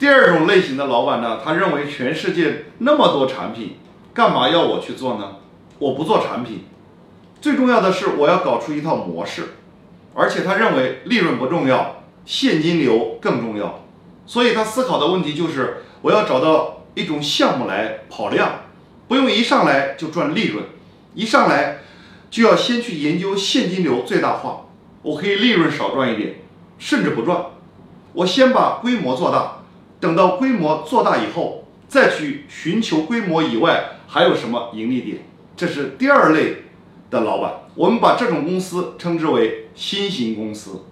第二种类型的老板呢，他认为全世界那么多产品，干嘛要我去做呢？我不做产品，最重要的是我要搞出一套模式，而且他认为利润不重要，现金流更重要，所以他思考的问题就是我要找到一种项目来跑量，不用一上来就赚利润，一上来就要先去研究现金流最大化，我可以利润少赚一点，甚至不赚，我先把规模做大。等到规模做大以后，再去寻求规模以外还有什么盈利点，这是第二类的老板。我们把这种公司称之为新型公司。